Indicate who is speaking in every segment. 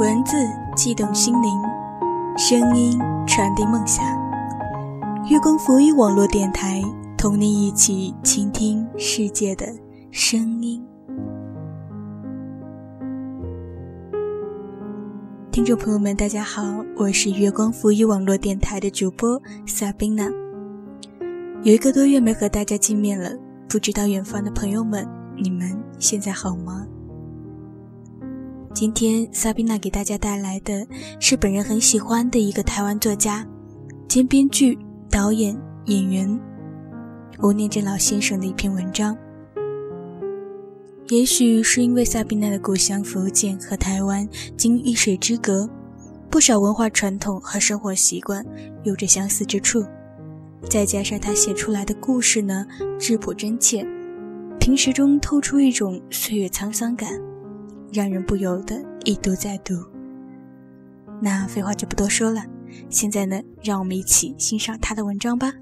Speaker 1: 文字悸动心灵，声音传递梦想。月光浮语网络电台，同你一起倾听世界的声音。听众朋友们，大家好，我是月光浮语网络电台的主播 Sabina。有一个多月没和大家见面了，不知道远方的朋友们，你们现在好吗？今天萨宾娜给大家带来的是本人很喜欢的一个台湾作家兼编剧、导演、演员吴念真老先生的一篇文章。也许是因为萨宾娜的故乡福建和台湾经一水之隔，不少文化传统和生活习惯有着相似之处，再加上他写出来的故事呢质朴真切，平时中透出一种岁月沧桑感。让人不由得一读再读。那废话就不多说了，现在呢，让我们一起欣赏他的文章吧。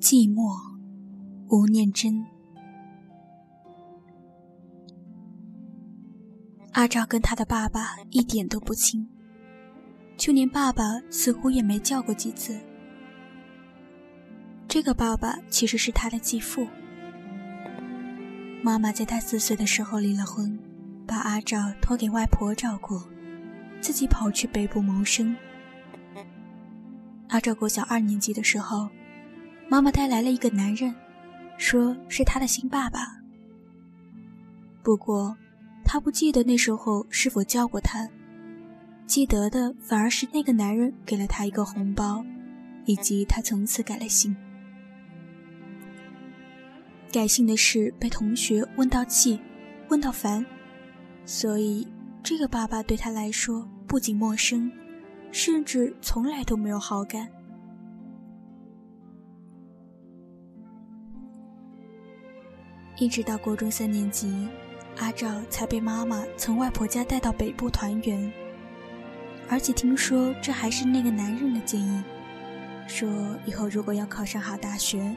Speaker 1: 寂寞，吴念真。阿照跟他的爸爸一点都不亲，就连爸爸似乎也没叫过几次。这个爸爸其实是他的继父。妈妈在他四岁的时候离了婚，把阿照托给外婆照顾，自己跑去北部谋生。阿照国小二年级的时候，妈妈带来了一个男人，说是他的新爸爸。不过。他不记得那时候是否叫过他，记得的反而是那个男人给了他一个红包，以及他从此改了姓。改姓的事被同学问到气，问到烦，所以这个爸爸对他来说不仅陌生，甚至从来都没有好感。一直到国中三年级。阿照才被妈妈从外婆家带到北部团圆，而且听说这还是那个男人的建议，说以后如果要考上好大学，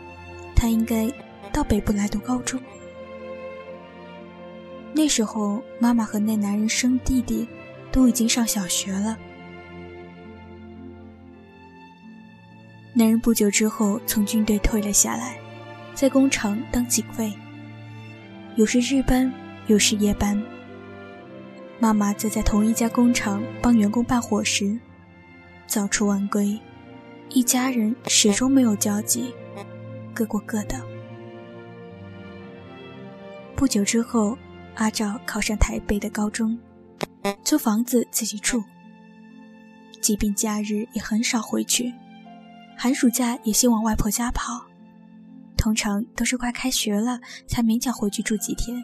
Speaker 1: 他应该到北部来读高中。那时候，妈妈和那男人生弟弟都已经上小学了。男人不久之后从军队退了下来，在工厂当警卫，有时日班。又是夜班，妈妈则在同一家工厂帮员工办伙食，早出晚归，一家人始终没有交集，各过各的。不久之后，阿照考上台北的高中，租房子自己住，即便假日也很少回去，寒暑假也先往外婆家跑，通常都是快开学了才勉强回去住几天。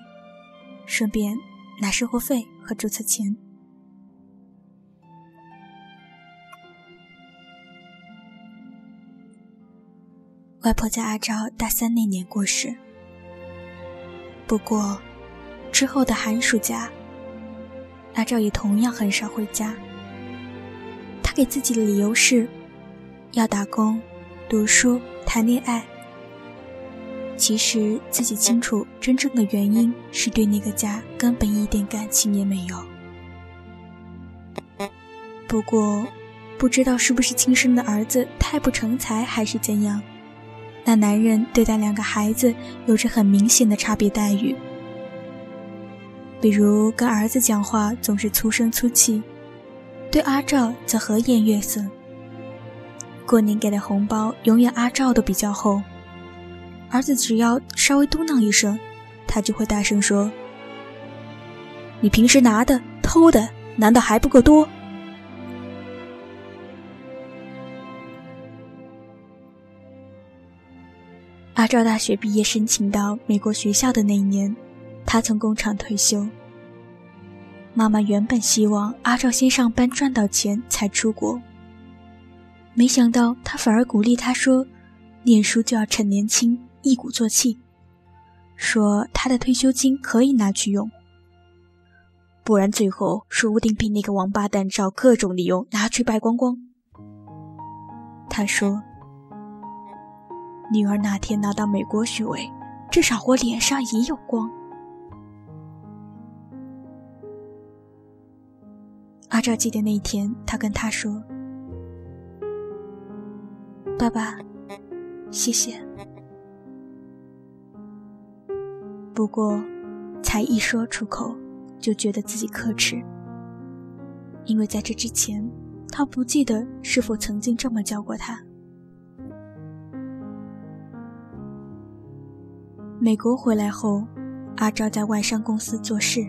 Speaker 1: 顺便拿生活费和注册钱。外婆在阿昭大三那年过世。不过，之后的寒暑假，阿昭也同样很少回家。他给自己的理由是，要打工、读书、谈恋爱。其实自己清楚，真正的原因是对那个家根本一点感情也没有。不过，不知道是不是亲生的儿子太不成才，还是怎样，那男人对待两个孩子有着很明显的差别待遇。比如跟儿子讲话总是粗声粗气，对阿照则和颜悦色。过年给的红包，永远阿照都比较厚。儿子只要稍微嘟囔一声，他就会大声说：“你平时拿的、偷的，难道还不够多？”阿照大学毕业申请到美国学校的那一年，他从工厂退休。妈妈原本希望阿照先上班赚到钱才出国，没想到他反而鼓励他说：“念书就要趁年轻。”一鼓作气，说他的退休金可以拿去用。不然最后说不定被那个王八蛋找各种理由拿去败光光。他说：“女儿那天拿到美国学位，至少我脸上也有光。”阿赵记得那天，他跟他说：“爸爸，谢谢。”不过，才一说出口，就觉得自己可耻，因为在这之前，他不记得是否曾经这么叫过他。美国回来后，阿昭在外商公司做事，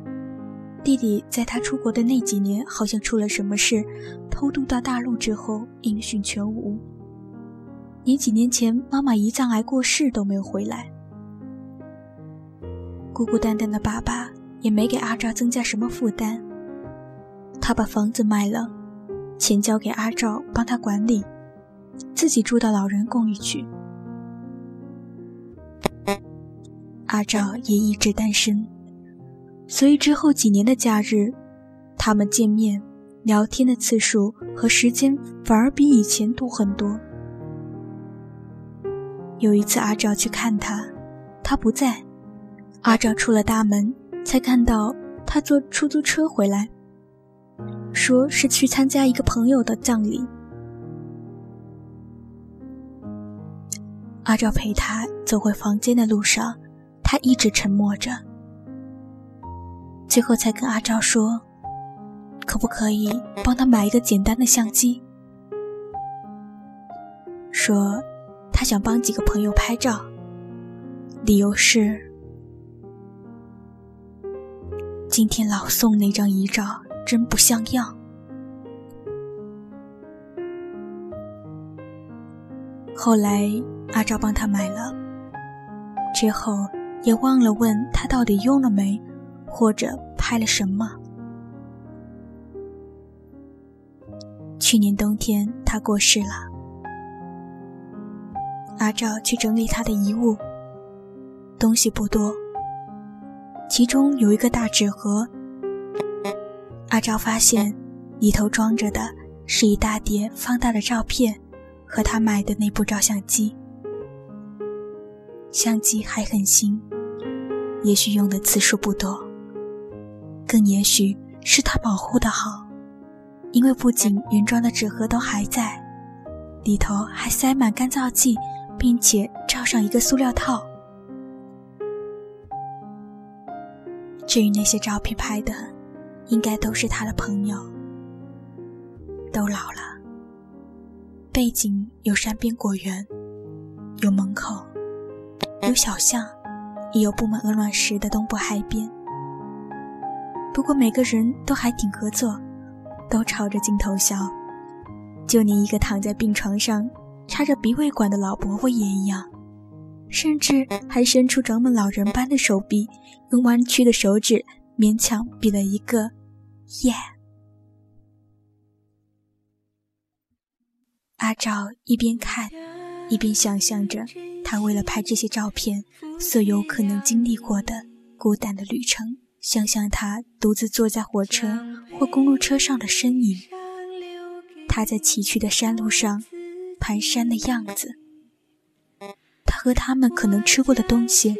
Speaker 1: 弟弟在他出国的那几年好像出了什么事，偷渡到大陆之后音讯全无，连几年前妈妈胰脏癌过世都没有回来。孤孤单单的爸爸也没给阿照增加什么负担。他把房子卖了，钱交给阿照帮他管理，自己住到老人公寓去。阿照也一直单身，所以之后几年的假日，他们见面、聊天的次数和时间反而比以前多很多。有一次，阿照去看他，他不在。阿照出了大门，才看到他坐出租车回来，说是去参加一个朋友的葬礼。阿照陪他走回房间的路上，他一直沉默着，最后才跟阿照说：“可不可以帮他买一个简单的相机？”说他想帮几个朋友拍照，理由是。今天老宋那张遗照真不像样。后来阿昭帮他买了，之后也忘了问他到底用了没，或者拍了什么。去年冬天他过世了，阿昭去整理他的遗物，东西不多。其中有一个大纸盒，阿昭发现里头装着的是一大叠放大的照片和他买的那部照相机。相机还很新，也许用的次数不多，更也许是他保护的好，因为不仅原装的纸盒都还在，里头还塞满干燥剂，并且罩上一个塑料套。至于那些照片拍的，应该都是他的朋友，都老了。背景有山边果园，有门口，有小巷，也有布满鹅卵石的东部海边。不过每个人都还挺合作，都朝着镜头笑，就连一个躺在病床上插着鼻胃管的老伯伯也一样。甚至还伸出长满老人般的手臂，用弯曲的手指勉强比了一个“耶”。阿照一边看，一边想象着他为了拍这些照片所有可能经历过的孤单的旅程，想象他独自坐在火车或公路车上的身影，他在崎岖的山路上蹒跚的样子。和他们可能吃过的东西、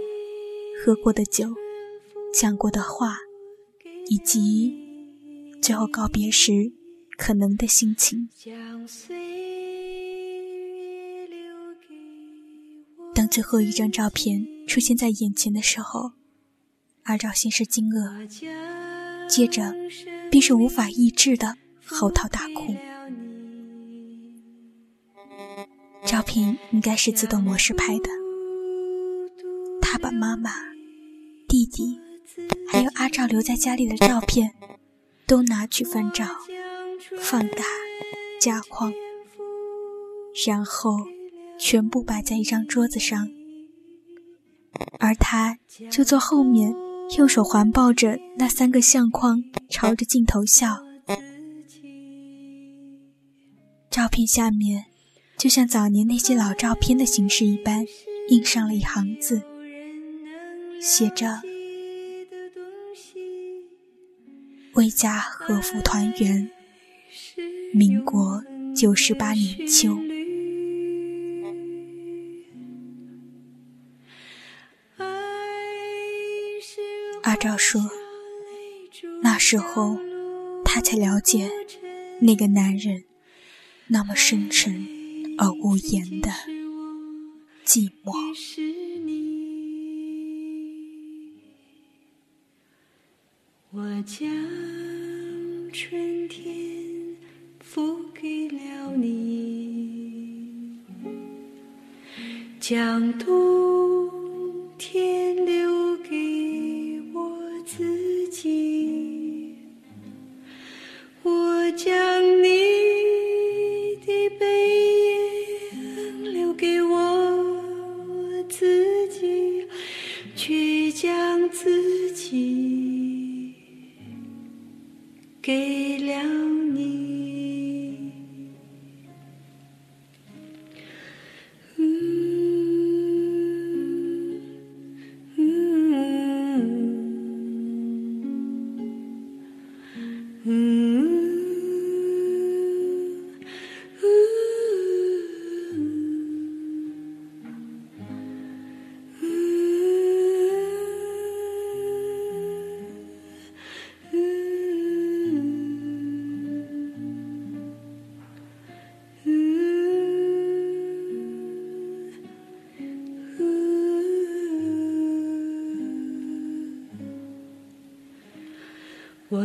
Speaker 1: 喝过的酒、讲过的话，以及最后告别时可能的心情。当最后一张照片出现在眼前的时候，阿照先是惊愕，接着便是无法抑制的嚎啕大哭。照片应该是自动模式拍的。他把妈妈、弟弟，还有阿照留在家里的照片，都拿去翻照、放大、加框，然后全部摆在一张桌子上，而他就坐后面，用手环抱着那三个相框，朝着镜头笑。照片下面。就像早年那些老照片的形式一般，印上了一行字，写着：“魏家和服团圆。民国九十八年秋，阿昭说，那时候他才了解那个男人那么深沉而无言的寂寞。
Speaker 2: 我将春天付给了你，将冬自己。给